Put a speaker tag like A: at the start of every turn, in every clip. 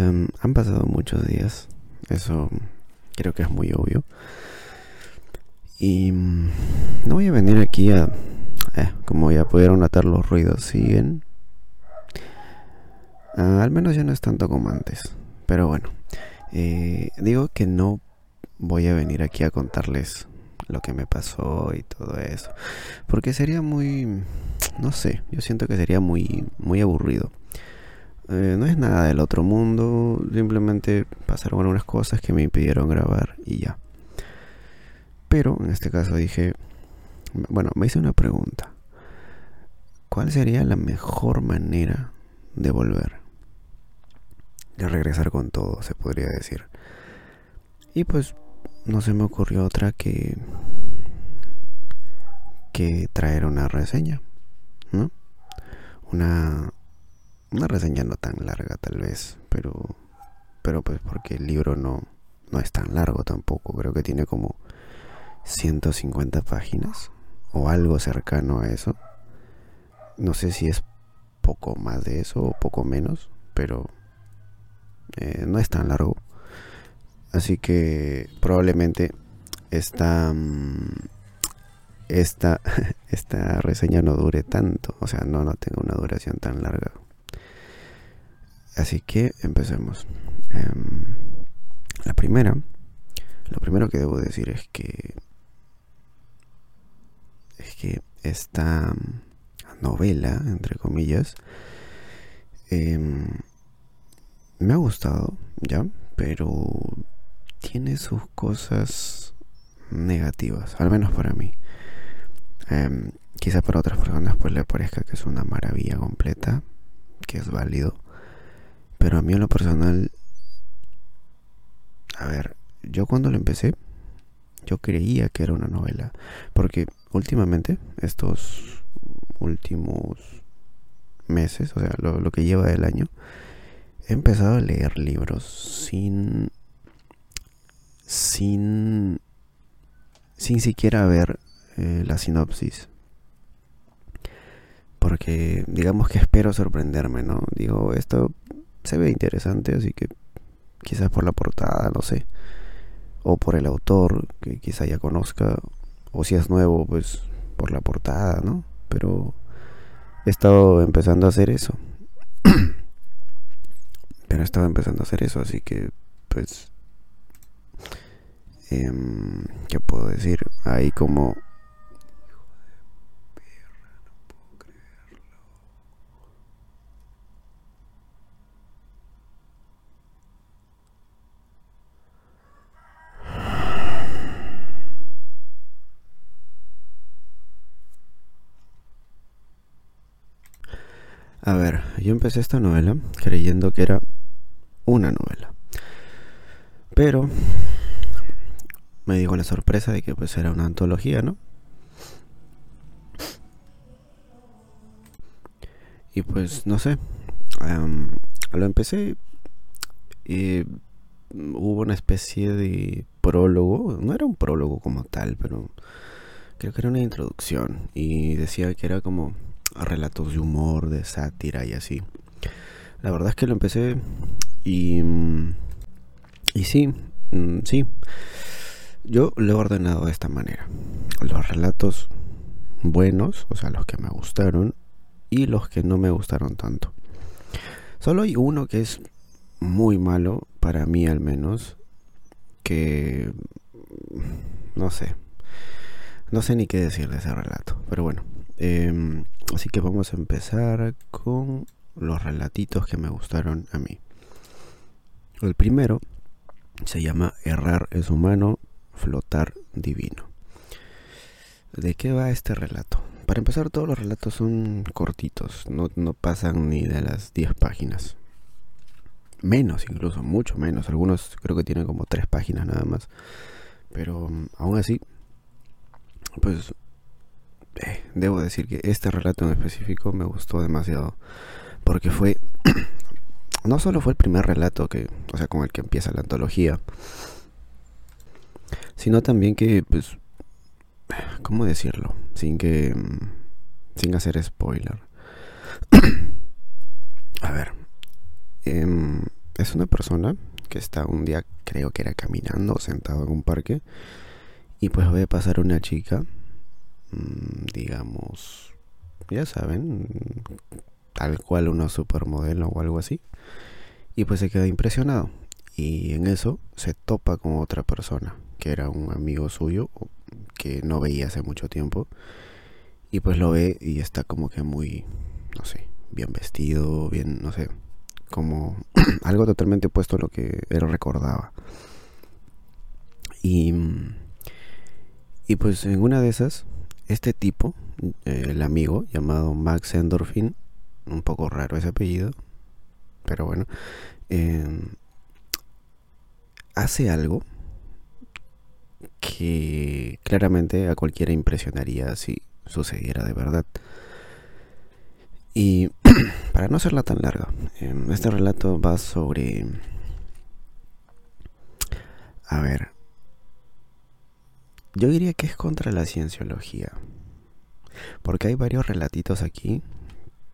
A: Em, han pasado muchos días, eso creo que es muy obvio. Y mm, no voy a venir aquí a... Eh, como ya pudieron notar, los ruidos siguen. Ah, al menos ya no es tanto como antes. Pero bueno, eh, digo que no voy a venir aquí a contarles lo que me pasó y todo eso. Porque sería muy... No sé, yo siento que sería muy, muy aburrido. Eh, no es nada del otro mundo, simplemente pasaron algunas cosas que me impidieron grabar y ya. Pero en este caso dije, bueno, me hice una pregunta. ¿Cuál sería la mejor manera de volver? De regresar con todo, se podría decir. Y pues no se me ocurrió otra que que traer una reseña, ¿no? Una una reseña no tan larga tal vez, pero pero pues porque el libro no no es tan largo tampoco, creo que tiene como 150 páginas o algo cercano a eso. No sé si es poco más de eso o poco menos, pero eh, no es tan largo. Así que probablemente esta, mm, esta, esta reseña no dure tanto. O sea, no, no tenga una duración tan larga. Así que empecemos. Em, la primera, lo primero que debo decir es que es que esta novela, entre comillas, em, me ha gustado, ¿ya? Pero tiene sus cosas negativas, al menos para mí. Em, quizá para otras personas pues le parezca que es una maravilla completa, que es válido. Pero a mí en lo personal, a ver, yo cuando lo empecé, yo creía que era una novela. Porque últimamente, estos últimos meses, o sea, lo, que lleva del año, he empezado a leer libros sin sin, sin siquiera ver eh, la sinopsis. Porque digamos que espero sorprenderme, ¿no? Digo, esto se ve interesante, así que quizás por la portada, no sé. O por el autor, que quizá ya conozca. O si es nuevo, pues por la portada, ¿no? Pero he estado empezando a hacer eso. Pero he estado empezando a hacer eso, así que pues eh, ¿qué puedo decir? Ahí como... A ver, yo empecé esta novela creyendo que era una novela. Pero me dijo la sorpresa de que pues era una antología, ¿no? Y pues no sé, lo empecé y hubo una especie de prólogo, no era un prólogo como tal, pero creo que era una introducción y decía que era como relatos de humor, de sátira y así. La verdad es que lo empecé y y sí, mm, sí. Yo lo he ordenado de esta manera. Los relatos buenos, o sea, los que me gustaron, y los que no me gustaron tanto. Solo hay uno que es muy malo, para mí al menos, que no sé. No sé ni qué decir de ese relato, pero bueno. Em, así que vamos a empezar con los relatitos que me gustaron a mí. El primero se llama Errar es humano, flotar divino. ¿De qué va este relato? Para empezar, todos los relatos son cortitos, no, pasan ni de las 10 páginas. Menos incluso, mucho menos. Algunos creo que tienen como 3 páginas nada más. Pero mm, aún así, pues eh, debo decir que este relato en específico me gustó demasiado. Porque fue, no solo fue el primer relato que, o sea, con el que empieza la antología, sino también que, pues, ¿cómo decirlo? Sin que, mm, sin hacer spoiler. A ver, em, es una persona que está un día, creo que era caminando o sentado en un parque, y pues ve pasar una chica, digamos, ya saben, tal cual una supermodelo o algo así, y pues se queda impresionado. Y en eso se topa con otra persona, que era un amigo suyo, que no veía hace mucho tiempo, y pues lo ve y está como que muy, no sé, bien vestido, bien, no sé, como algo totalmente opuesto a lo que él recordaba. Y, y pues en una de esas, este tipo, eh, el amigo llamado Max Endorphin, un poco raro ese apellido, pero bueno, em, hace algo que claramente a cualquiera impresionaría si sucediera de verdad. Y para no hacerla tan larga, em, este relato va sobre... A ver, yo diría que es contra la cienciología. Porque hay varios relatitos aquí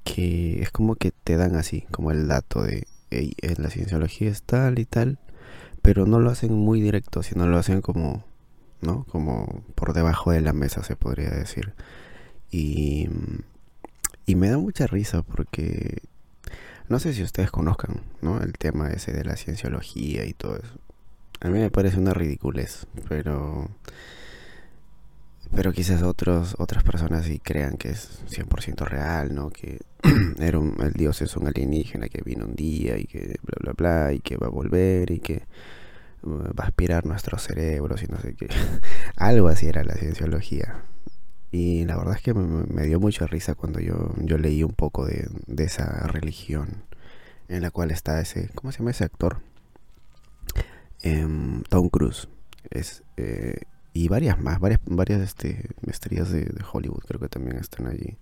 A: que es como que te dan así, como el dato de la cienciología es tal y tal, pero no lo hacen muy directo, sino lo hacen como, ¿no? Como por debajo de la mesa se podría decir. Y, y me da mucha risa porque no sé si ustedes conozcan, ¿no? El tema ese de la cienciología y todo eso. A mí me parece una ridiculez, pero pero quizás otros otras personas sí crean que es 100% real, ¿no? Que era el dios es un alienígena que vino un día y que bla bla bla y que va a volver y que uh, va a aspirar nuestros cerebros y no sé qué. Algo así era la cienciología. Y la verdad es que me, dio mucha risa cuando yo, yo leí un poco de, esa religión en la cual está ese, ¿cómo se llama ese actor? Em, Tom Cruise. Es, eh, y varias más, varias, varias este, de, Hollywood creo que también están allí.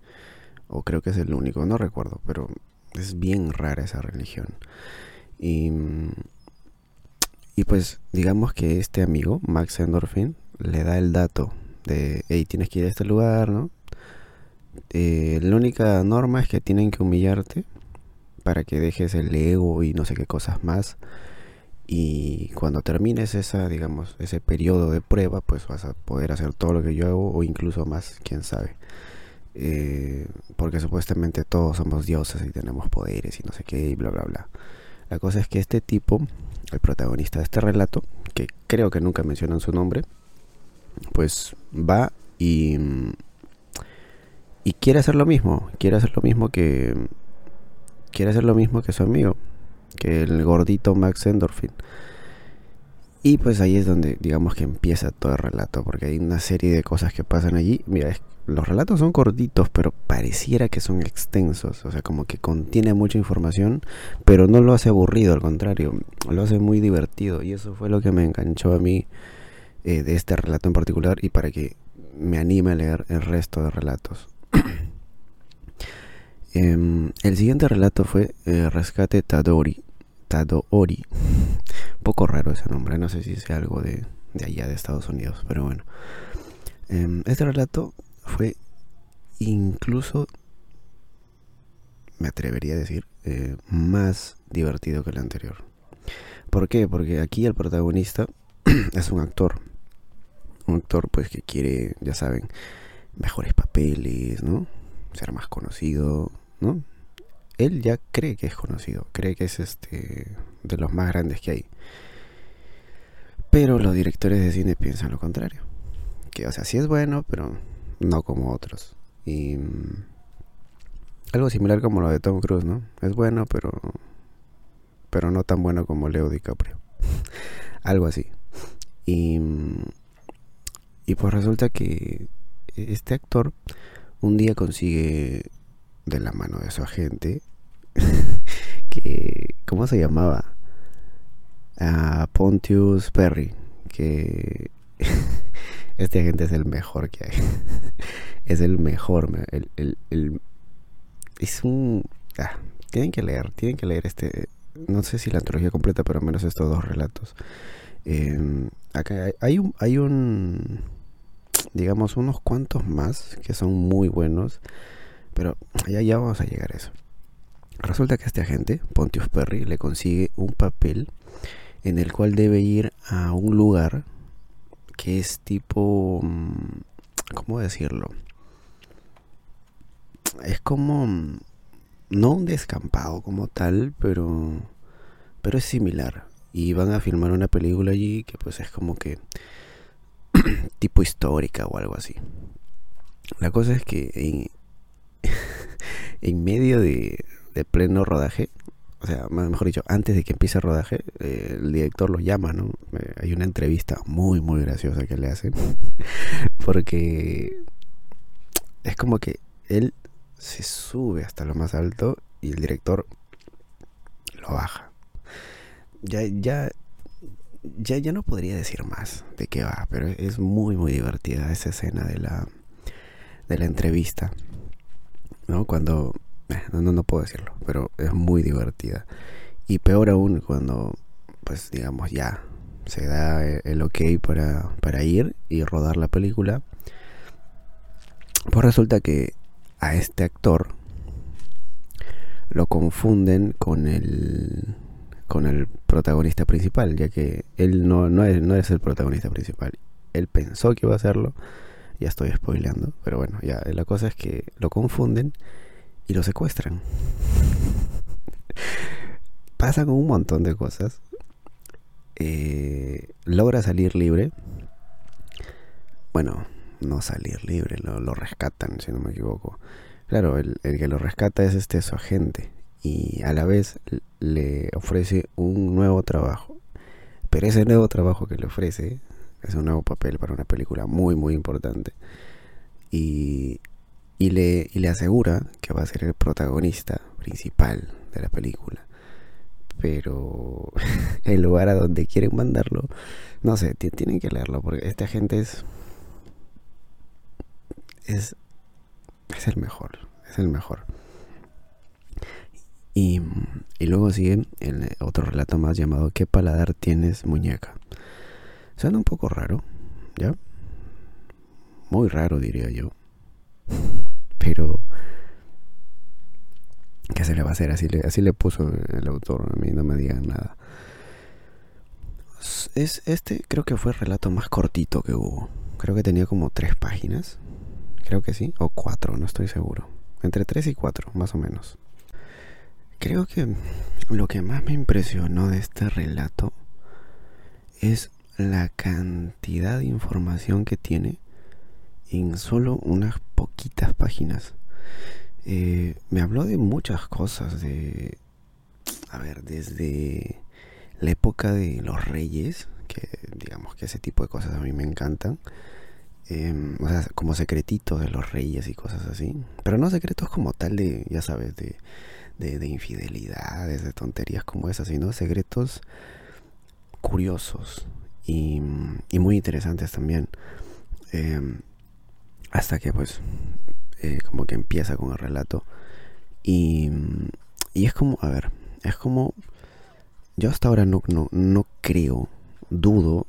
A: O creo que es el único, no recuerdo, pero es bien rara esa religión. Y, y pues digamos que este amigo, Max Endorphin, le da el dato de, hey, tienes que ir a este lugar, ¿no? Eh, la única norma es que tienen que humillarte para que dejes el ego y no sé qué cosas más y cuando termines esa, digamos, ese periodo de prueba, pues vas a poder hacer todo lo que yo hago o incluso más, quién sabe. Eh, porque supuestamente todos somos dioses y tenemos poderes y no sé qué y bla bla bla. La cosa es que este tipo, el protagonista de este relato, que creo que nunca mencionan su nombre, pues va y y quiere hacer lo mismo, quiere hacer lo mismo que quiere hacer lo mismo que su amigo que el gordito Max Endorphin. Y pues ahí es donde digamos que empieza todo el relato, porque hay una serie de cosas que pasan allí. Mira, los relatos son cortitos, pero pareciera que son extensos, o sea, como que contiene mucha información, pero no lo hace aburrido, al contrario, lo hace muy divertido. Y eso fue lo que me enganchó a mí eh, de este relato en particular y para que me anime a leer el resto de relatos. Em, el siguiente relato fue eh, Rescate Tadori. Un poco raro ese nombre, no sé si sea algo de, allá de Estados Unidos, pero bueno. Em, este relato fue incluso, me atrevería a decir, eh, más divertido que el anterior. ¿Por qué? Porque aquí el protagonista es un actor. Un actor pues que quiere, ya saben, mejores papeles, ¿no? Ser más conocido, ¿no? Él ya cree que es conocido, cree que es este de los más grandes que hay. Pero los directores de cine piensan lo contrario. Que, o sea, sí es bueno, pero no como otros. Y mm, algo similar como lo de Tom Cruise, ¿no? Es bueno, pero pero no tan bueno como Leo DiCaprio. algo así. Y mm, y pues resulta que este actor un día consigue de la mano de su agente, que, ¿cómo se llamaba? A Pontius Perry, que este agente es el mejor que hay. es el mejor, el, el, el es un... Ah, tienen que leer, tienen que leer este, no sé si la antología completa, pero al menos estos dos relatos. Em, acá hay un, hay un, digamos, unos cuantos más que son muy buenos. Pero ya, ya vamos a llegar a eso. Resulta que este agente, Pontius Perry, le consigue un papel en el cual debe ir a un lugar que es tipo... Mm, ¿Cómo decirlo? Es como... Mm, no un descampado como tal, pero... Pero es similar. Y van a filmar una película allí que pues es como que... tipo histórica o algo así. La cosa es que en medio de, pleno rodaje o sea, mejor dicho, antes de que empiece el rodaje, eh, el director lo llama, ¿no? Eh, hay una entrevista muy, muy graciosa que le hacen, porque es como que él se sube hasta lo más alto y el director lo baja. Ya, ya, ya, ya no podría decir más de qué va, pero es muy, muy divertida esa escena de la, de la entrevista, ¿no? Cuando eh, no, no, puedo decirlo, pero es muy divertida. Y peor aún cuando, pues digamos, ya se da el ok para, para ir y rodar la película. Pues resulta que a este actor lo confunden con el con el protagonista principal, ya que él no, no, es, no es el protagonista principal. Él pensó que iba a hacerlo, ya estoy spoileando, pero bueno, ya la cosa es que lo confunden y lo secuestran. Pasa con un montón de cosas. Eh, logra salir libre. Bueno, no salir libre, lo, rescatan, si no me equivoco. Claro, el, que lo rescata es este su agente y a la vez le ofrece un nuevo trabajo. Pero ese nuevo trabajo que le ofrece es un nuevo papel para una película muy, muy importante. Y y le, y le asegura que va a ser el protagonista principal de la película. Pero el lugar a donde quieren mandarlo, no sé, tienen que leerlo porque esta gente es, es, es el mejor, es el mejor. Y, y luego sigue el otro relato más llamado ¿Qué paladar tienes, muñeca? Suena un poco raro, ¿ya? Muy raro, diría yo. Pero... ¿Qué se le va a hacer? Así le, así le puso el autor. A mí no me digan nada. Es, este creo que fue el relato más cortito que hubo. Creo que tenía como tres páginas. Creo que sí. O cuatro, no estoy seguro. Entre tres y cuatro, más o menos. Creo que lo que más me impresionó de este relato es la cantidad de información que tiene en solo unas poquitas páginas. Eh, me habló de muchas cosas, de, a ver, desde la época de los reyes, que digamos que ese tipo de cosas a mí me encantan. Em, o sea, como secretitos de los reyes y cosas así. Pero no secretos como tal de, ya sabes, de, de, infidelidades, de tonterías como esas, sino secretos curiosos y, muy interesantes también. Eh, hasta que pues eh, como que empieza con el relato. Y, y es como, a ver, es como, yo hasta ahora no, no, no creo, dudo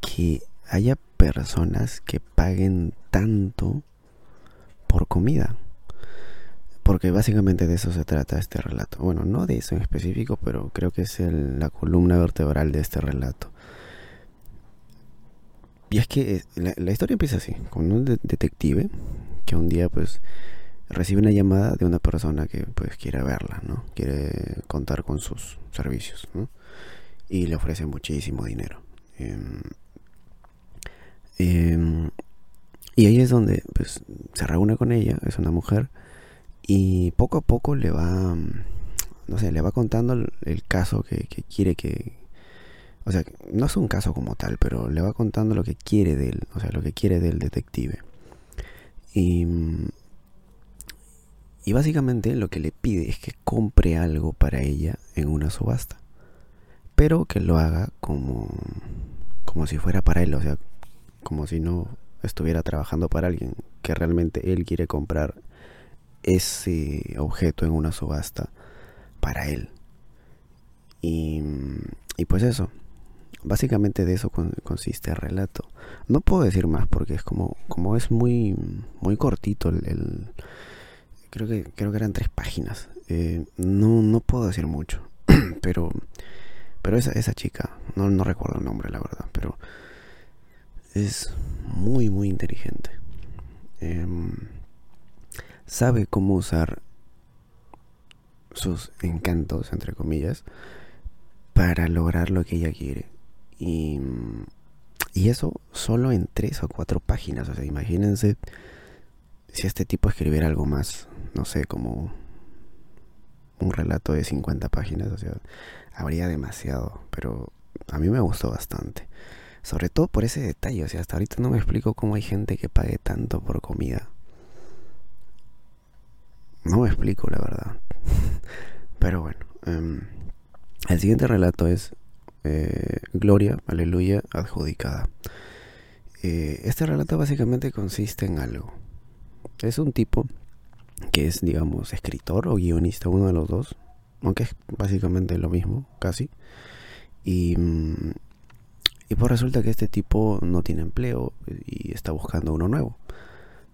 A: que haya personas que paguen tanto por comida. Porque básicamente de eso se trata este relato. Bueno, no de eso en específico, pero creo que es la columna vertebral de este relato. Y es que eh, la, historia empieza así, con un detective que un día pues recibe una llamada de una persona que pues quiere verla, ¿no? Quiere contar con sus servicios, ¿no? Y le ofrece muchísimo dinero. Em, em, y ahí es donde pues se reúne con ella, es una mujer, y poco a poco le va, no sé, le va contando el, caso que quiere que, o sea, no es un caso como tal, pero le va contando lo que quiere de él, o sea, lo que quiere del detective. Y, y básicamente lo que le pide es que compre algo para ella en una subasta. Pero que lo haga como, como si fuera para él, o sea, como si no estuviera trabajando para alguien, que realmente él quiere comprar ese objeto en una subasta para él. Y, y pues eso, básicamente de eso consiste el relato. No puedo decir más porque es como, como es muy, muy cortito el, creo que, creo que eran tres páginas. Eh, no, no puedo decir mucho, pero, pero esa, esa chica, no, no recuerdo el nombre, la verdad, pero es muy, muy inteligente. Em, sabe cómo usar sus encantos, entre comillas, para lograr lo que ella quiere. Y, y eso solo en tres o cuatro páginas. O sea, imagínense si este tipo escribiera algo más, no sé, como un relato de 50 páginas, o sea, habría demasiado, pero a mí me gustó bastante. Sobre todo por ese detalle, o sea, hasta ahorita no me explico cómo hay gente que pague tanto por comida. No me explico, la verdad. Pero bueno, em, el siguiente relato es eh, Gloria, aleluya, adjudicada. Eh, este relato básicamente consiste en algo. Es un tipo que es, digamos, escritor o guionista, uno de los dos, aunque es básicamente lo mismo, casi. Y, mm, y pues resulta que este tipo no tiene empleo y está buscando uno nuevo,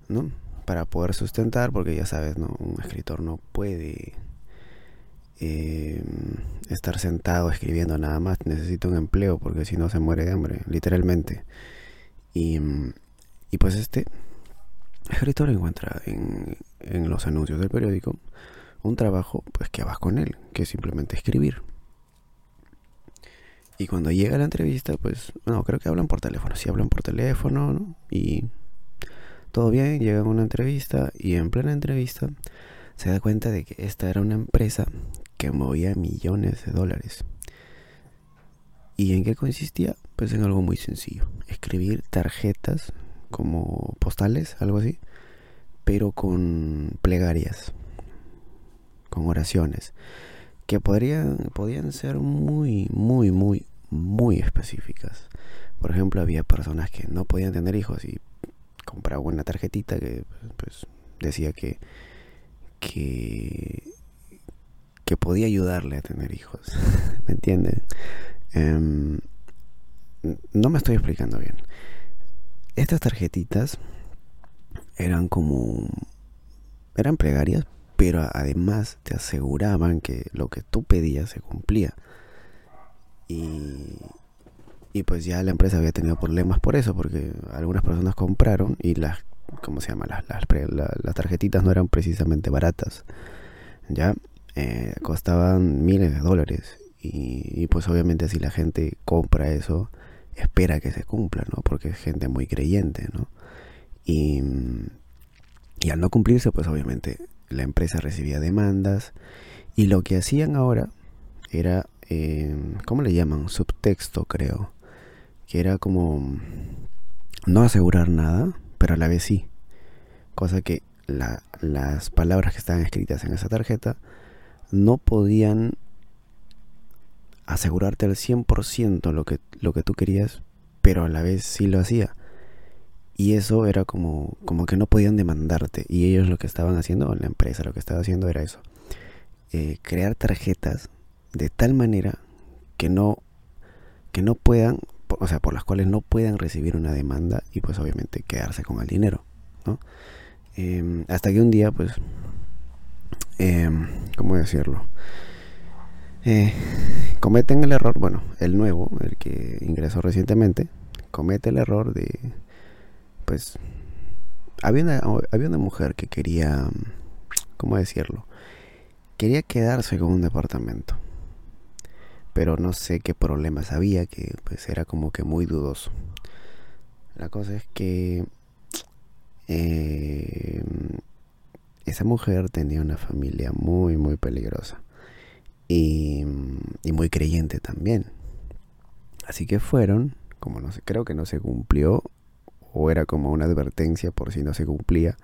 A: ¿no? Para poder sustentar, porque ya sabes, ¿no? Un escritor no puede eh, estar sentado escribiendo nada más, necesita un empleo porque si no se muere de hambre, literalmente. Y, y pues este escritor encuentra en, en los anuncios del periódico un trabajo pues que va con él, que es simplemente escribir. Y cuando llega la entrevista, pues, no, creo que hablan por teléfono, sí hablan por teléfono, ¿no? Y todo bien, llega a una entrevista y en plena entrevista se da cuenta de que esta era una empresa que movía millones de dólares. ¿Y en qué consistía? Pues en algo muy sencillo. Escribir tarjetas como postales, algo así, pero con plegarias, con oraciones, que podrían, podían ser muy, muy, muy, muy específicas. Por ejemplo, había personas que no podían tener hijos y compraban una tarjetita que pues, decía que, que, que podía ayudarle a tener hijos. ¿Me entienden? Em, no me estoy explicando bien. Estas tarjetitas eran como... eran plegarias, pero además te aseguraban que lo que tú pedías se cumplía. Y, y pues ya la empresa había tenido problemas por eso, porque algunas personas compraron y las, ¿cómo se llama? Las, las, tarjetitas no eran precisamente baratas, ya eh, costaban miles de dólares. Y, pues obviamente si la gente compra eso, espera que se cumpla, ¿no? Porque es gente muy creyente, ¿no? Y, y al no cumplirse, pues obviamente la empresa recibía demandas. Y lo que hacían ahora era, eh, ¿cómo le llaman? Subtexto, creo. Que era como no asegurar nada, pero a la vez sí. Cosa que la, las palabras que estaban escritas en esa tarjeta no podían asegurarte al 100% lo que, lo que tú querías, pero a la vez sí lo hacía. Y eso era como, como que no podían demandarte. Y ellos lo que estaban haciendo, la empresa lo que estaba haciendo era eso. Eh, crear tarjetas de tal manera que no, que no puedan, o sea, por las cuales no puedan recibir una demanda y pues obviamente quedarse con el dinero. Em, hasta que un día, pues, eh, ¿cómo decirlo? Eh, cometen el error, bueno, el nuevo, el que ingresó recientemente, comete el error de pues había una, había una mujer que quería, ¿cómo decirlo? Quería quedarse con un departamento. Pero no sé qué problemas había, que pues era como que muy dudoso. La cosa es que eh, esa mujer tenía una familia muy, muy peligrosa. Y, muy creyente también. Así que fueron, como no sé, creo que no se cumplió o era como una advertencia por si no se cumplía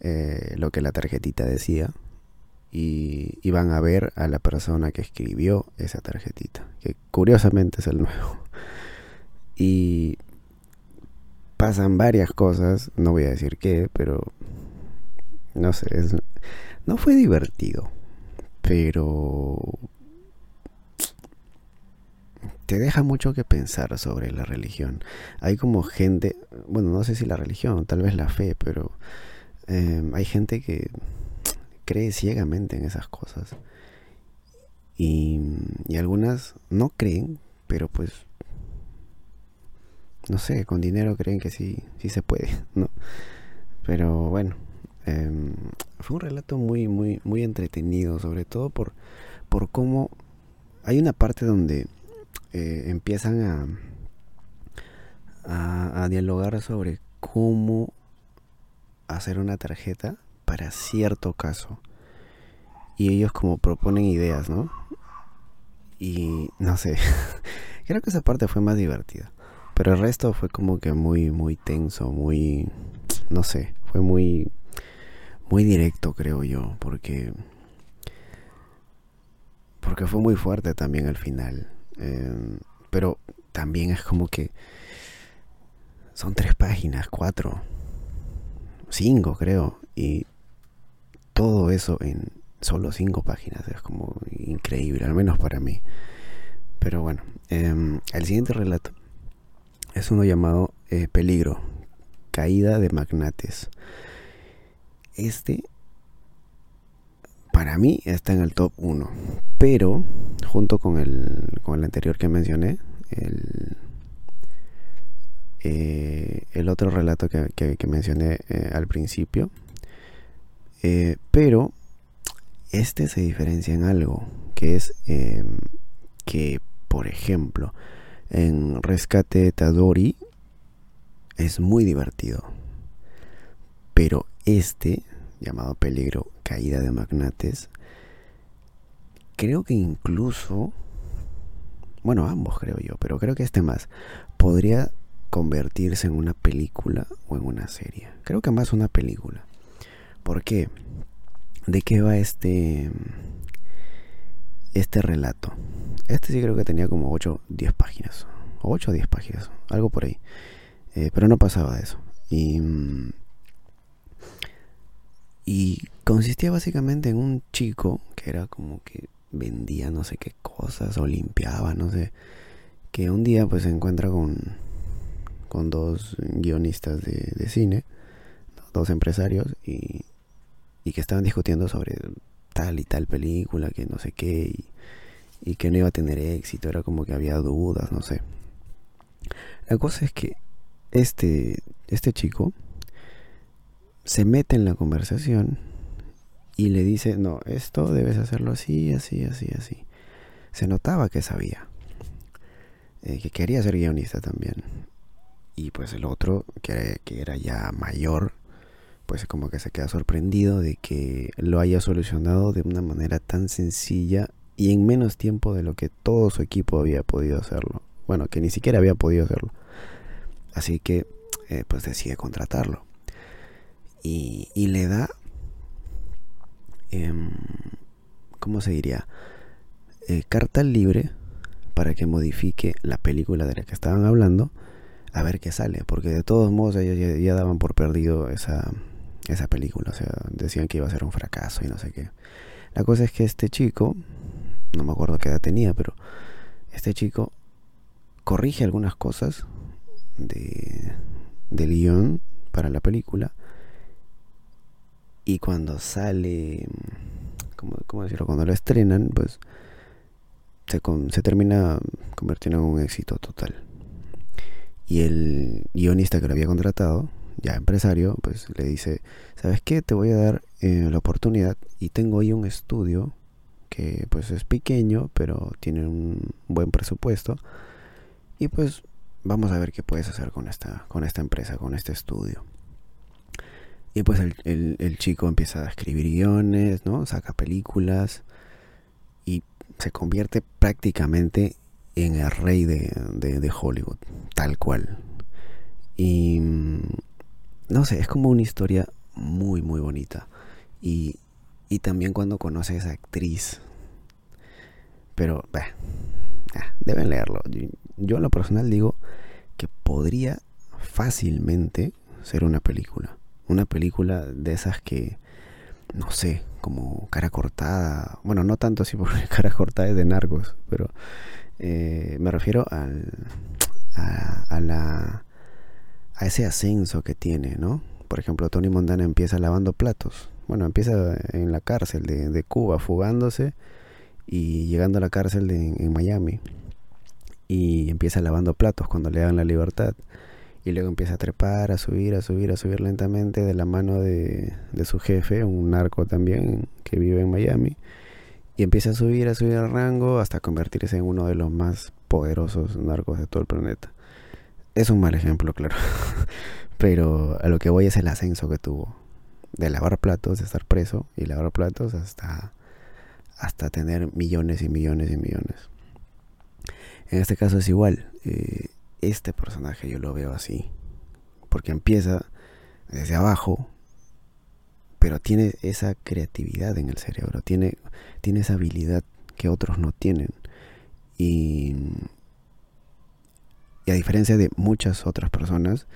A: eh, lo que la tarjetita decía y iban a ver a la persona que escribió esa tarjetita, que curiosamente es el nuevo. Y pasan varias cosas, no voy a decir qué, pero no sé, no fue divertido, pero te deja mucho que pensar sobre la religión. Hay como gente, bueno, no sé si la religión, tal vez la fe, pero em, hay gente que, cree ciegamente en esas cosas. Y, y algunas no creen, pero pues no sé, con dinero creen que sí, sí se puede, ¿no? Pero bueno, em, fue un relato muy, muy, muy entretenido, sobre todo por, por cómo hay una parte donde eh, empiezan a, a, dialogar sobre cómo hacer una tarjeta para cierto caso. Y ellos como proponen ideas, ¿no? Y no sé, creo que esa parte fue más divertida. Pero el resto fue como que muy, muy tenso, muy, no sé, fue muy, muy directo creo yo, porque, porque fue muy fuerte también al final. Em, pero también es como que son tres páginas, cuatro, cinco creo, y todo eso en solo cinco páginas es como increíble, al menos para mí. Pero bueno, em, el siguiente relato es uno llamado eh, Peligro, Caída de Magnates. Este, para mí, está en el top 1. Pero, junto con el, con el anterior que mencioné, el, eh, el otro relato que, que, mencioné eh, al principio. pero, este se diferencia en algo, que es que, por ejemplo, en Rescate Tadori es muy divertido. Pero este, llamado Peligro, Caída de Magnates, creo que incluso, bueno, ambos creo yo, pero creo que este más, podría convertirse en una película o en una serie. Creo que más una película. ¿Por qué? ¿De qué va este este relato? Este sí creo que tenía como 8 10 páginas. 8 o 10 páginas, algo por ahí. Eh, pero no pasaba de eso. Y, mm, y consistía básicamente en un chico que era como que vendía no sé qué cosas o limpiaba, no sé. Que un día pues se encuentra con, con dos guionistas de, cine, dos empresarios, y, y que estaban discutiendo sobre tal y tal película, que no sé qué, y, y que no iba a tener éxito, era como que había dudas, no sé. La cosa es que este, este chico se mete en la conversación y le dice, no, esto debes hacerlo así, así, así, así. Se notaba que sabía, eh, que quería ser guionista también. Y pues el otro, que, que era ya mayor, pues como que se queda sorprendido de que lo haya solucionado de una manera tan sencilla y en menos tiempo de lo que todo su equipo había podido hacerlo. Bueno, que ni siquiera había podido hacerlo. Así que eh, pues decide contratarlo. Y, y le da, eh, ¿cómo se diría? Eh, carta libre para que modifique la película de la que estaban hablando a ver qué sale. Porque de todos modos ellos ya, daban por perdido esa, esa película. O sea, decían que iba a ser un fracaso y no sé qué. La cosa es que este chico, no me acuerdo qué edad tenía, pero este chico corrige algunas cosas de, del guion para la película y cuando sale, ¿cómo, decirlo? Cuando lo estrenan, pues se, se termina convirtiendo en un éxito total. Y el guionista que lo había contratado, ya empresario, pues le dice, ¿sabes qué? Te voy a dar eh, la oportunidad y tengo ahí un estudio que pues es pequeño, pero tiene un buen presupuesto. Y pues vamos a ver qué puedes hacer con esta, con esta empresa, con este estudio. Y pues el, el, chico empieza a escribir guiones, ¿no? Saca películas y se convierte prácticamente en el rey de, de, Hollywood, tal cual. Y no sé, es como una historia muy, muy bonita. Y, y también cuando conoce a esa actriz. Pero, bah, deben leerlo. Yo en lo personal digo que podría fácilmente ser una película. Una película de esas que, no sé, como cara cortada. Bueno, no tanto así porque cara cortada es de narcos, pero eh, me refiero al, a, a, la, a ese ascenso que tiene, ¿no? Por ejemplo, Tony Montana empieza lavando platos bueno, empieza en la cárcel de, Cuba, fugándose y llegando a la cárcel de, en Miami. Y empieza lavando platos cuando le dan la libertad. Y luego empieza a trepar, a subir, a subir, a subir lentamente de la mano de, su jefe, un narco también que vive en Miami. Y empieza a subir, a subir el rango hasta convertirse en uno de los más poderosos narcos de todo el planeta. Es un mal ejemplo, claro. Pero a lo que voy es el ascenso que tuvo. De lavar platos, de estar preso y lavar platos hasta, hasta tener millones y millones y millones. En este caso es igual. Eh, este personaje yo lo veo así. Porque empieza desde abajo, pero tiene esa creatividad en el cerebro, tiene, tiene esa habilidad que otros no tienen. Y, y a diferencia de muchas otras personas,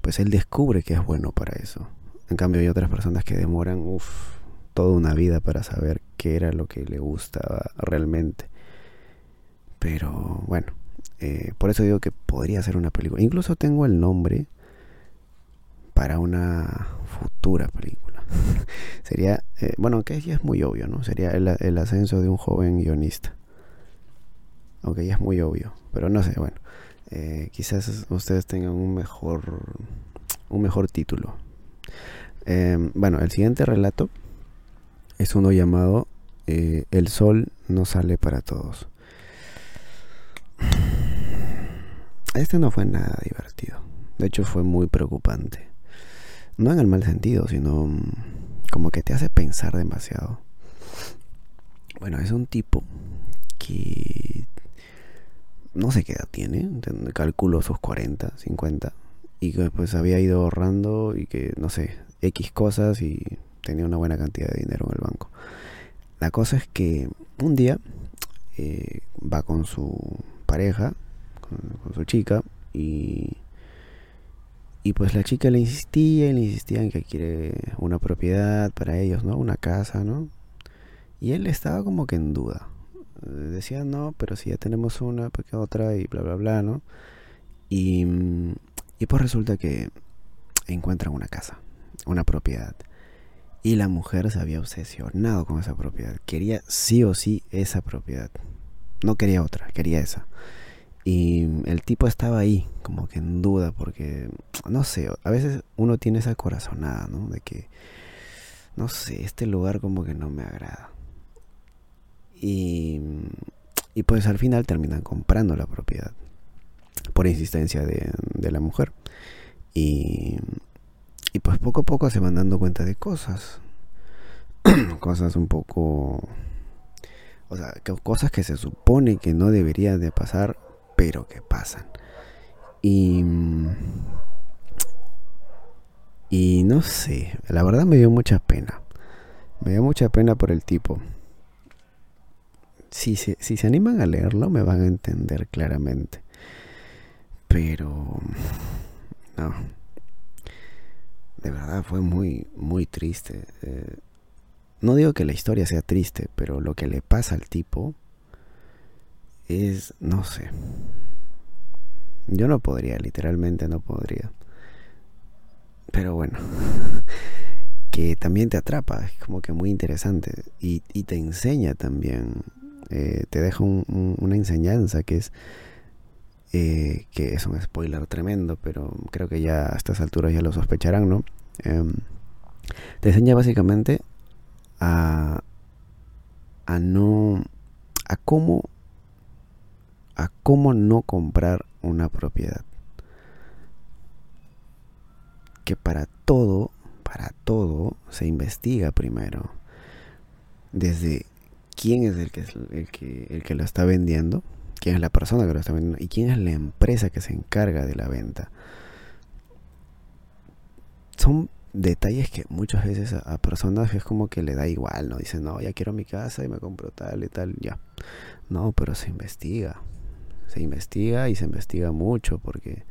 A: pues él descubre que es bueno para eso. En cambio hay otras personas que demoran, uff, toda una vida para saber qué era lo que le gustaba realmente. Pero bueno, eh, por eso digo que podría ser una película. Incluso tengo el nombre para una futura película. Sería, eh, bueno, que ya es muy obvio, ¿no? Sería el, ascenso de un joven guionista. Aunque ya es muy obvio, pero no sé, bueno. Eh, quizás ustedes tengan un mejor, un mejor título. Em, bueno, el siguiente relato es uno llamado El sol no sale para todos. Este no fue nada divertido. De hecho fue muy preocupante. No en el mal sentido, sino mm, como que te hace pensar demasiado. Bueno, es un tipo que no sé qué edad tiene, calculo sus 40, 50, y que pues había ido ahorrando y que, no sé, X cosas y tenía una buena cantidad de dinero en el banco. La cosa es que un día eh, va con su pareja con, su chica y y pues la chica le insistía y le insistía en que quiere una propiedad para ellos, ¿no? Una casa, ¿no? Y él estaba como que en duda. Decía, no, pero si ya tenemos una, pues que otra y bla, bla, bla, ¿no? Y, y pues resulta que encuentran una casa, una propiedad. Y la mujer se había obsesionado con esa propiedad. Quería sí o sí esa propiedad. No quería otra, quería esa. Y el tipo estaba ahí, como que en duda, porque, no sé, a veces uno tiene esa corazonada, ¿no? De que, no sé, este lugar como que no me agrada. Y, y pues al final terminan comprando la propiedad, por insistencia de, de la mujer. Y, y pues poco a poco se van dando cuenta de cosas, cosas un poco... O sea, cosas que se supone que no deberían de pasar pero que pasan. Y, y no sé, la verdad me dio mucha pena. Me dio mucha pena por el tipo. Si se, si se animan a leerlo me van a entender claramente. Pero... No. De verdad fue muy, muy triste. Eh, no digo que la historia sea triste, pero lo que le pasa al tipo es, no sé. Yo no podría, literalmente no podría. Pero bueno, que también te atrapa, es como que muy interesante. Y, te enseña también, eh, te deja una enseñanza que es, eh, que es un spoiler tremendo, pero creo que ya a estas alturas ya lo sospecharán, ¿no? Em, te enseña básicamente a, a no, a cómo a cómo no comprar una propiedad. Que para todo, para todo se investiga primero. Desde quién es el que, el que, el que lo está vendiendo, quién es la persona que lo está vendiendo y quién es la empresa que se encarga de la venta. Son detalles que muchas veces a, personas es como que le da igual, ¿no? Dicen, no, ya quiero mi casa y me compro tal y tal, ya. No, pero se investiga se investiga y se investiga mucho porque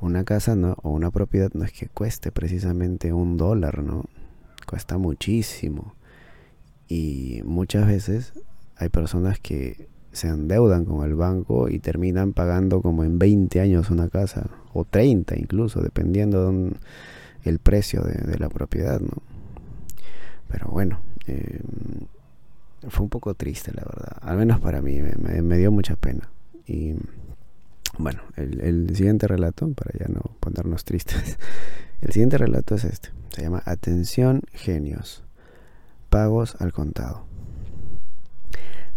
A: una casa no, o una propiedad no es que cueste precisamente un dólar, ¿no? Cuesta muchísimo. Y muchas veces hay personas que se endeudan con el banco y terminan pagando como en 20 años una casa, o 30 incluso, dependiendo del el precio de, la propiedad, ¿no? pero bueno, eh, fue un poco triste, la verdad. Al menos para mí, me, dio mucha pena. Y bueno, el, el, siguiente relato, para ya no ponernos tristes, el siguiente relato es este. Se llama Atención Genios. Pagos al contado.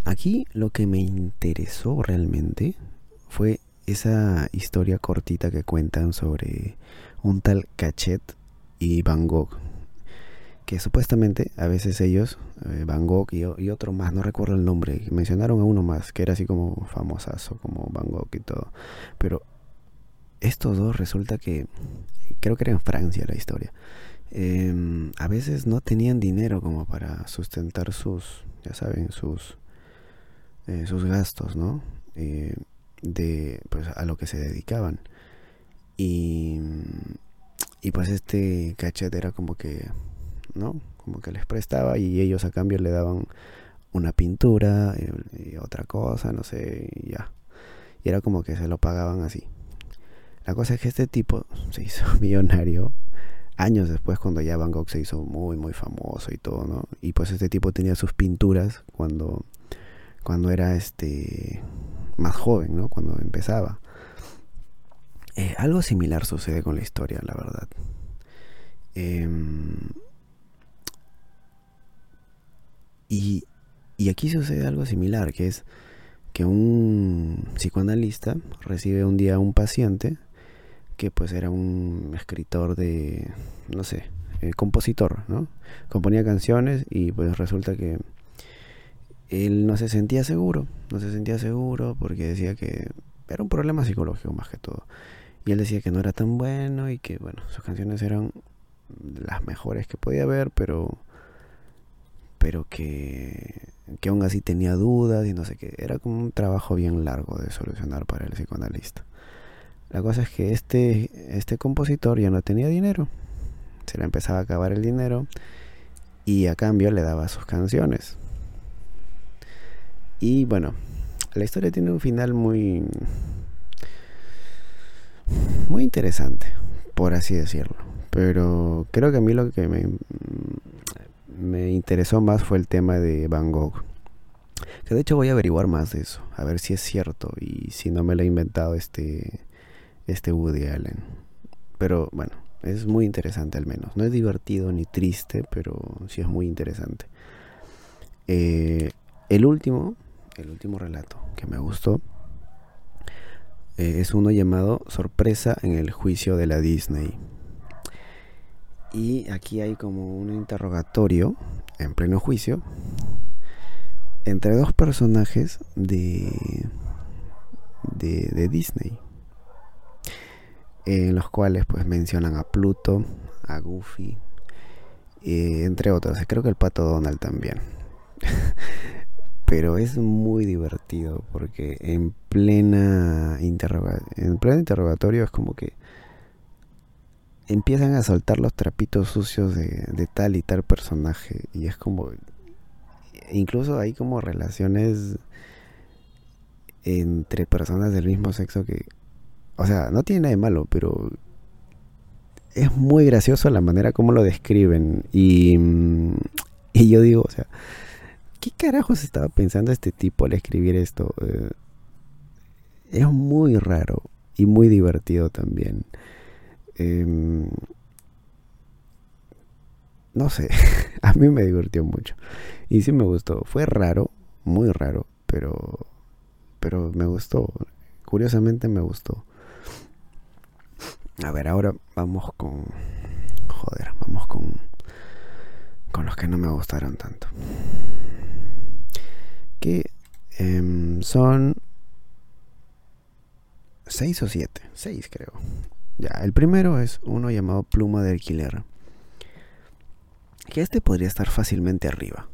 A: Aquí lo que me interesó realmente fue esa historia cortita que cuentan sobre un tal Cachet y Van Gogh. Que supuestamente a veces ellos, eh, Van Gogh y, otro más, no recuerdo el nombre, mencionaron a uno más que era así como famosazo, como Van Gogh y todo. Pero estos dos resulta que, creo que era en Francia la historia, em, a veces no tenían dinero como para sustentar sus, ya saben, sus eh, sus gastos, ¿no? Eh, de pues a lo que se dedicaban. Y, y pues este cachet era como que, ¿no? Como que les prestaba y ellos a cambio le daban una pintura y, otra cosa, no sé, y ya. Y era como que se lo pagaban así. La cosa es que este tipo se hizo millonario años después cuando ya Van Gogh se hizo muy muy famoso y todo, ¿no? Y pues este tipo tenía sus pinturas cuando cuando era este más joven, ¿no? Cuando empezaba. Eh, algo similar sucede con la historia, la verdad. Em, y, y aquí sucede algo similar, que es que un psicoanalista recibe un día a un paciente que pues era un escritor de, no sé, eh, compositor, ¿no? Componía canciones y pues resulta que él no se sentía seguro, no se sentía seguro porque decía que era un problema psicológico más que todo. Y él decía que no era tan bueno y que, bueno, sus canciones eran las mejores que podía haber, pero pero que, que aún así tenía dudas y no sé qué. Era como un trabajo bien largo de solucionar para el psicoanalista. La cosa es que este, este compositor ya no tenía dinero. Se le empezaba a acabar el dinero y a cambio le daba sus canciones. Y bueno, la historia tiene un final muy muy interesante, por así decirlo. Pero creo que a mí lo que me, me interesó más fue el tema de Van Gogh. Que de hecho voy a averiguar más de eso, a ver si es cierto y si no me lo ha inventado este, este Woody Allen. Pero bueno, es muy interesante al menos. No es divertido ni triste, pero sí es muy interesante. Eh, el último el último relato que me gustó eh, es uno llamado Sorpresa en el juicio de la Disney. Y aquí hay como un interrogatorio en pleno juicio entre dos personajes de, de, Disney. En los cuales pues mencionan a Pluto, a Goofy, eh, entre otros. Creo que el pato Donald también. pero es muy divertido porque en plena en pleno interrogatorio es como que empiezan a soltar los trapitos sucios de, tal y tal personaje y es como incluso hay como relaciones entre personas del mismo sexo que o sea no tiene nada de malo pero es muy gracioso la manera como lo describen y, y yo digo o sea ¿Qué carajos estaba pensando este tipo al escribir esto? Eh, es muy raro y muy divertido también. Em, no sé, a mí me divirtió mucho. Y sí me gustó. Fue raro, muy raro, pero, pero me gustó. Curiosamente me gustó. A ver, ahora vamos con... Joder, vamos con... Con los que no me gustaron tanto que em, son seis o siete, seis creo. Ya, el primero es uno llamado Pluma de Alquiler. Que este podría estar fácilmente arriba.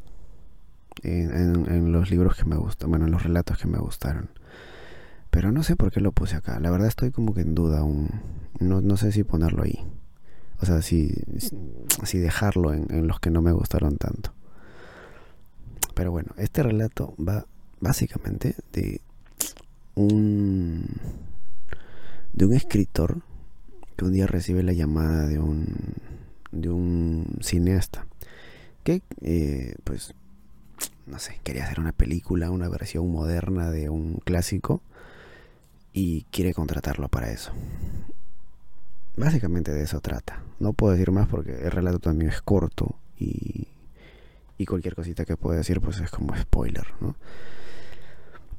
A: En, los libros que me gustan, bueno, en los relatos que me gustaron. Pero no sé por qué lo puse acá. La verdad estoy como que en duda aún. No, no sé si ponerlo ahí. O sea, si, si dejarlo en los que no me gustaron tanto. Pero bueno, este relato va básicamente de un de un escritor que un día recibe la llamada de un de un cineasta que eh, pues no sé, quería hacer una película, una versión moderna de un clásico y quiere contratarlo para eso. Básicamente de eso trata. No puedo decir más porque el relato también es corto y, y cualquier cosita que pueda decir pues es como spoiler, ¿no?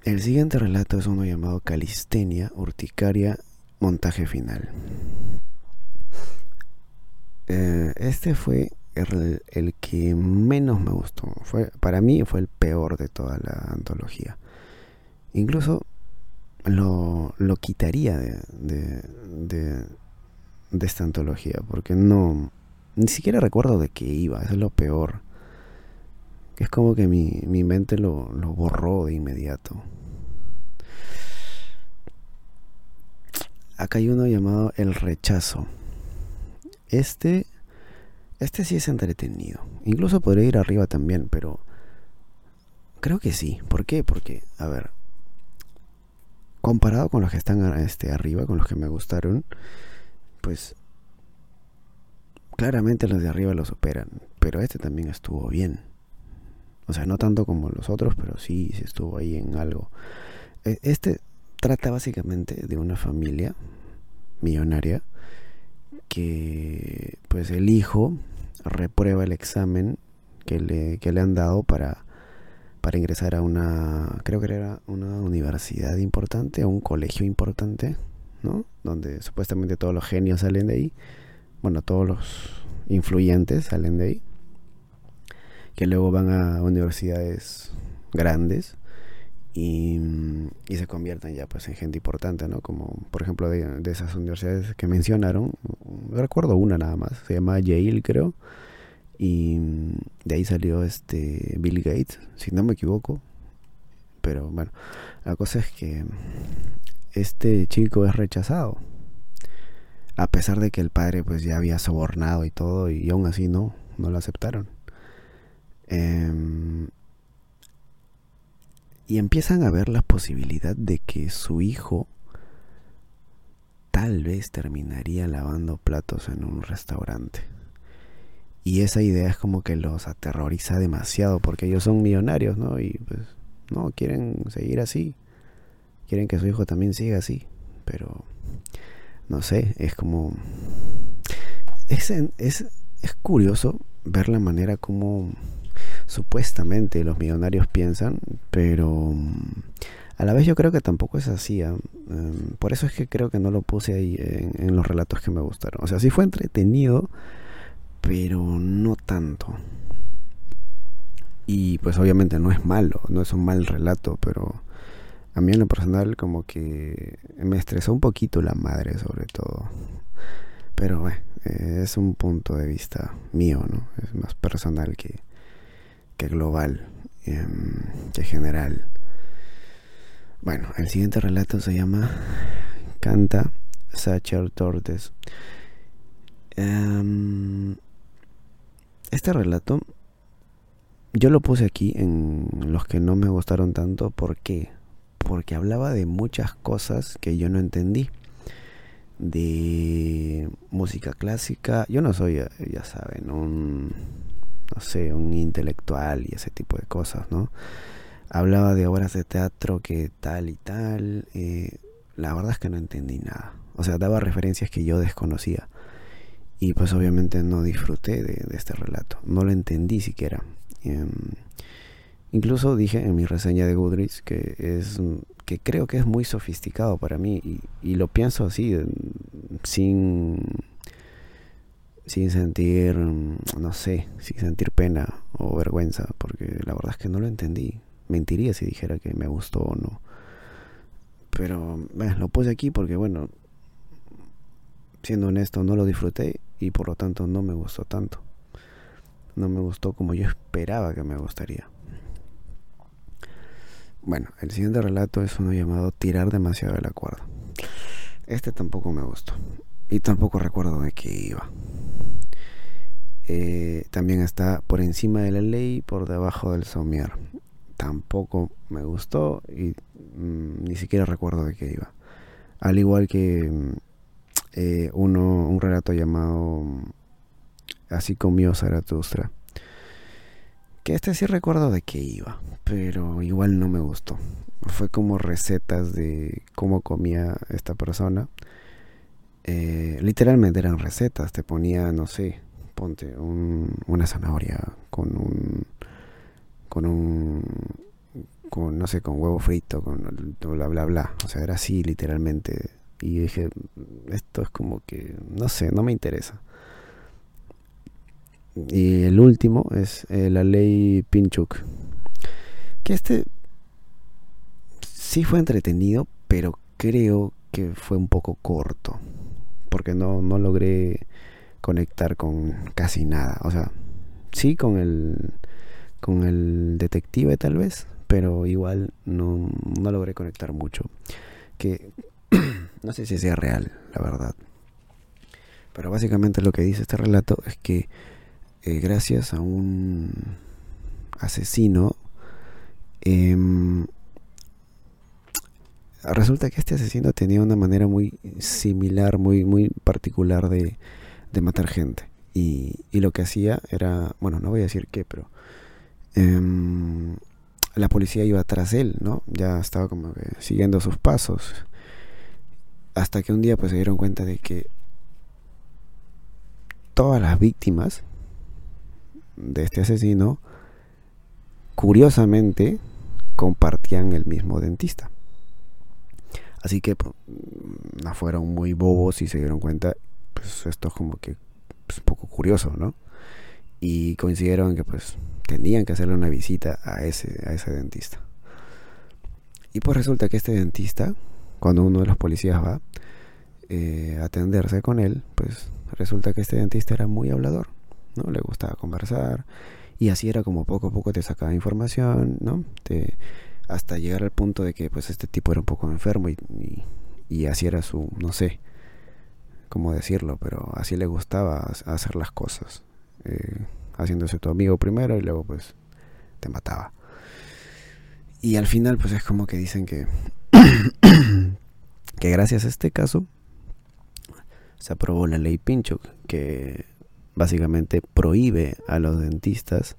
A: El siguiente relato es uno llamado Calistenia, Urticaria, Montaje Final. Eh, este fue el, que menos me gustó. Fue, para mí fue el peor de toda la antología. Incluso lo, lo quitaría de, de, de, esta antología, porque no, ni siquiera recuerdo de qué iba, eso es lo peor. Es como que mi, mi mente lo, lo borró de inmediato. Acá hay uno llamado El Rechazo. Este este sí es entretenido. Incluso podría ir arriba también, pero creo que sí. ¿Por qué? Porque, a ver, comparado con los que están este, arriba, con los que me gustaron, pues claramente los de arriba lo superan. Pero este también estuvo bien. O sea, no tanto como los otros, pero sí, sí estuvo ahí en algo. E, este trata básicamente de una familia millonaria que pues el hijo reprueba el examen que le, que le han dado para, para ingresar a una, creo que era una universidad importante, a un colegio importante, ¿no? Donde supuestamente todos los genios salen de ahí, bueno, todos los influyentes salen de ahí, que luego van a universidades grandes y, y, se convierten ya pues en gente importante, ¿no? Como por ejemplo de, de, esas universidades que mencionaron, recuerdo una nada más, se llama Yale creo, y de ahí salió este Bill Gates, si no me equivoco, pero bueno, la cosa es que este chico es rechazado, a pesar de que el padre pues ya había sobornado y todo, y aún así no, no lo aceptaron. Eh, y empiezan a ver la posibilidad de que su hijo tal vez terminaría lavando platos en un restaurante. Y esa idea es como que los aterroriza demasiado porque ellos son millonarios, ¿no? Y pues no quieren seguir así. Quieren que su hijo también siga así. Pero no sé, es como... Es, es, es curioso ver la manera como supuestamente los millonarios piensan, pero mm, a la vez yo creo que tampoco es así. ¿ah? Em, por eso es que creo que no lo puse ahí en, los relatos que me gustaron. O sea, sí fue entretenido, pero no tanto. Y pues obviamente no es malo, no es un mal relato, pero a mí en lo personal como que me estresó un poquito la madre sobre todo. Pero bueno, es un punto de vista mío, ¿no? Es más personal que, que global, em, que general. Bueno, el siguiente relato se llama Canta Sacher Tortes. Em, este relato yo lo puse aquí en los que no me gustaron tanto. ¿Por qué? Porque hablaba de muchas cosas que yo no entendí. De música clásica. Yo no soy, ya saben, un no sé, un intelectual y ese tipo de cosas, ¿no? Hablaba de obras de teatro que tal y tal. Eh, la verdad es que no entendí nada. O sea, daba referencias que yo desconocía. Y pues obviamente no disfruté de, este relato. No lo entendí siquiera. Em, incluso dije en mi reseña de Goodreads que es que creo que es muy sofisticado para mí y lo pienso así sin sin sentir, mm, no sé, sin sentir pena o vergüenza, porque la verdad es que no lo entendí. Mentiría si dijera que me gustó o no. Pero bueno, lo puse aquí porque, bueno, siendo honesto, no lo disfruté y por lo tanto no me gustó tanto. No me gustó como yo esperaba que me gustaría. Bueno, el siguiente relato es uno llamado Tirar demasiado de la cuerda. Este tampoco me gustó. Y tampoco recuerdo de qué iba. Eh, también está por encima de la ley, por debajo del somier. Tampoco me gustó y mm, ni siquiera recuerdo de qué iba. Al igual que mm, eh, uno, un relato llamado mm, Así comió Zaratustra. Que este sí recuerdo de qué iba, pero igual no me gustó. Fue como recetas de cómo comía esta persona. Eh, literalmente eran recetas, te ponía, no sé, ponte una zanahoria con un con un con no sé con huevo frito con bla bla bla. O sea era así literalmente. Y dije esto es como que no sé no me interesa. Y el último es eh, la ley Pinchuk que este sí fue entretenido pero creo que fue un poco corto porque no, no logré conectar con casi nada. O sea, sí con el, con el detective tal vez, pero igual no, no logré conectar mucho. Que no sé si sea real, la verdad. Pero básicamente lo que dice este relato es que eh, gracias a un asesino, em, resulta que este asesino tenía una manera muy similar, muy, muy particular de, de matar gente. Y, lo que hacía era, bueno, no voy a decir qué, pero em, la policía iba tras él, ¿no? Ya estaba como que siguiendo sus pasos. Hasta que un día pues se dieron cuenta de que todas las víctimas de este asesino, curiosamente, compartían el mismo dentista. Así que pues, no fueron muy bobos y se dieron cuenta pues esto es como que es pues, un poco curioso, ¿no? Y coincidieron que pues tenían que hacerle una visita a ese, a ese dentista. Y pues resulta que este dentista, cuando uno de los policías va eh, a atenderse con él, pues resulta que este dentista era muy hablador, ¿no? Le gustaba conversar y así era como poco a poco te sacaba información, ¿no? Te, hasta llegar al punto de que pues este tipo era un poco enfermo y, y así era su, no sé, cómo decirlo, pero así le gustaba hacer las cosas. Eh, haciéndose tu amigo primero y luego pues te mataba. Y al final pues es como que dicen que, que gracias a este caso se aprobó la ley Pinchuk, que básicamente prohíbe a los dentistas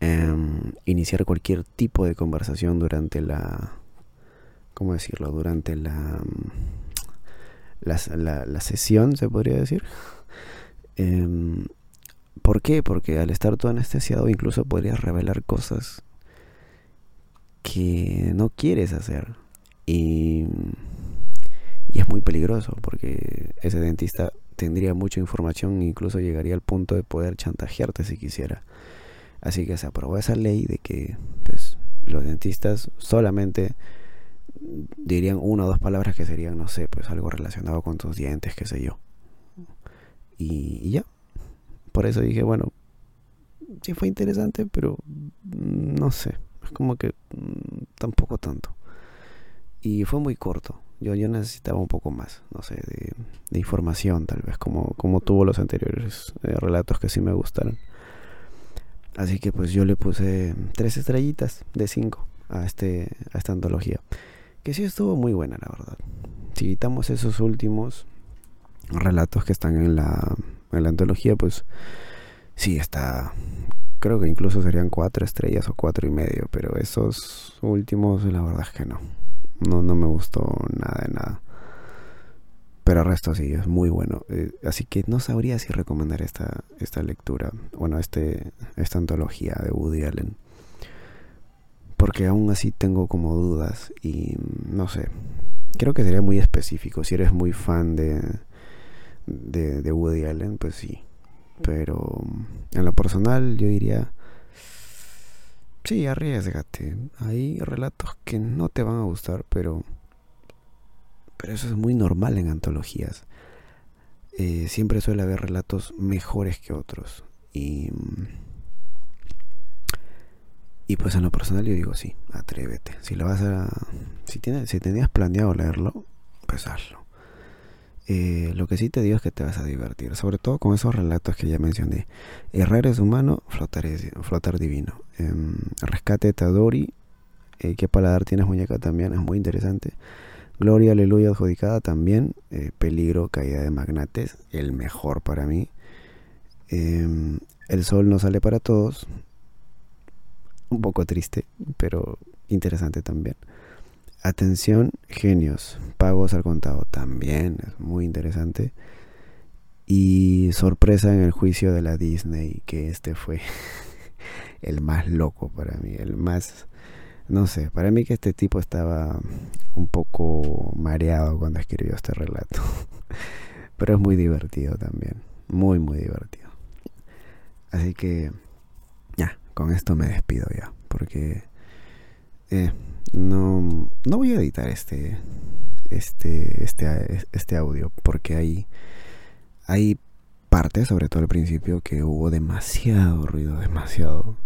A: em, iniciar cualquier tipo de conversación durante la, ¿cómo decirlo? Durante la la, la, sesión, se podría decir. Em, ¿Por qué? Porque al estar todo anestesiado incluso podrías revelar cosas que no quieres hacer. Y, y es muy peligroso porque ese dentista tendría mucha información e incluso llegaría al punto de poder chantajearte si quisiera. Así que se aprobó esa ley de que pues, los dentistas solamente dirían una o dos palabras que serían, no sé, pues algo relacionado con tus dientes, qué sé yo. Y, ya. Por eso dije, bueno, sí fue interesante, pero no sé. Es como que mm, tampoco tanto. Y fue muy corto. Yo, yo necesitaba un poco más, no sé, de, información tal vez, como, como tuvo los anteriores eh, relatos que sí me gustaron. Así que pues yo le puse tres estrellitas de cinco a, este, a esta antología que sí estuvo muy buena, la verdad. Si quitamos esos últimos relatos que están en la, en la antología, pues sí está. Creo que incluso serían cuatro estrellas o cuatro y medio, pero esos últimos, la verdad es que no. No, no me gustó nada de nada. Pero el resto sí, es muy bueno. Eh, así que no sabría si recomendar esta, esta lectura, bueno, este, esta antología de Woody Allen porque aún así tengo como dudas y no sé, creo que sería muy específico. Si eres muy fan de, de, Woody Allen, pues sí. Pero en lo personal yo diría, sí, arriesgate. Hay relatos que no te van a gustar, pero, pero eso es muy normal en antologías. Eh, siempre suele haber relatos mejores que otros. Y y pues en lo personal yo digo, sí, atrévete. Si lo vas a. Si, tienes, si tenías planeado leerlo, pues hazlo. Eh, lo que sí te digo es que te vas a divertir, sobre todo con esos relatos que ya mencioné. Errar es humano, flotar, es, flotar divino. Em, rescate Tadori, eh, qué paladar tienes muñeca también, es muy interesante. Gloria, aleluya, adjudicada también. Eh, peligro, caída de magnates, el mejor para mí. Em, el sol no sale para todos, un poco triste, pero interesante también. Atención, genios, pagos al contado también es muy interesante. Y sorpresa en el juicio de la Disney, que este fue el más loco para mí, el más, no sé, para mí que este tipo estaba un poco mareado cuando escribió este relato. Pero es muy divertido también, muy, muy divertido. Así que, ya, con esto me despido ya, porque eh, no, no voy a editar este, este, este, este audio, porque hay, hay partes, sobre todo al principio, que hubo demasiado ruido, demasiado.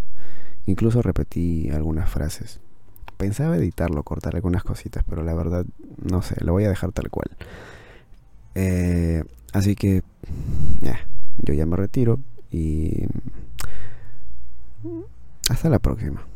A: Incluso repetí algunas frases. Pensaba editarlo, cortar algunas cositas, pero la verdad, no sé, lo voy a dejar tal cual. Eh, así que, ya, yo ya me retiro y hasta la próxima.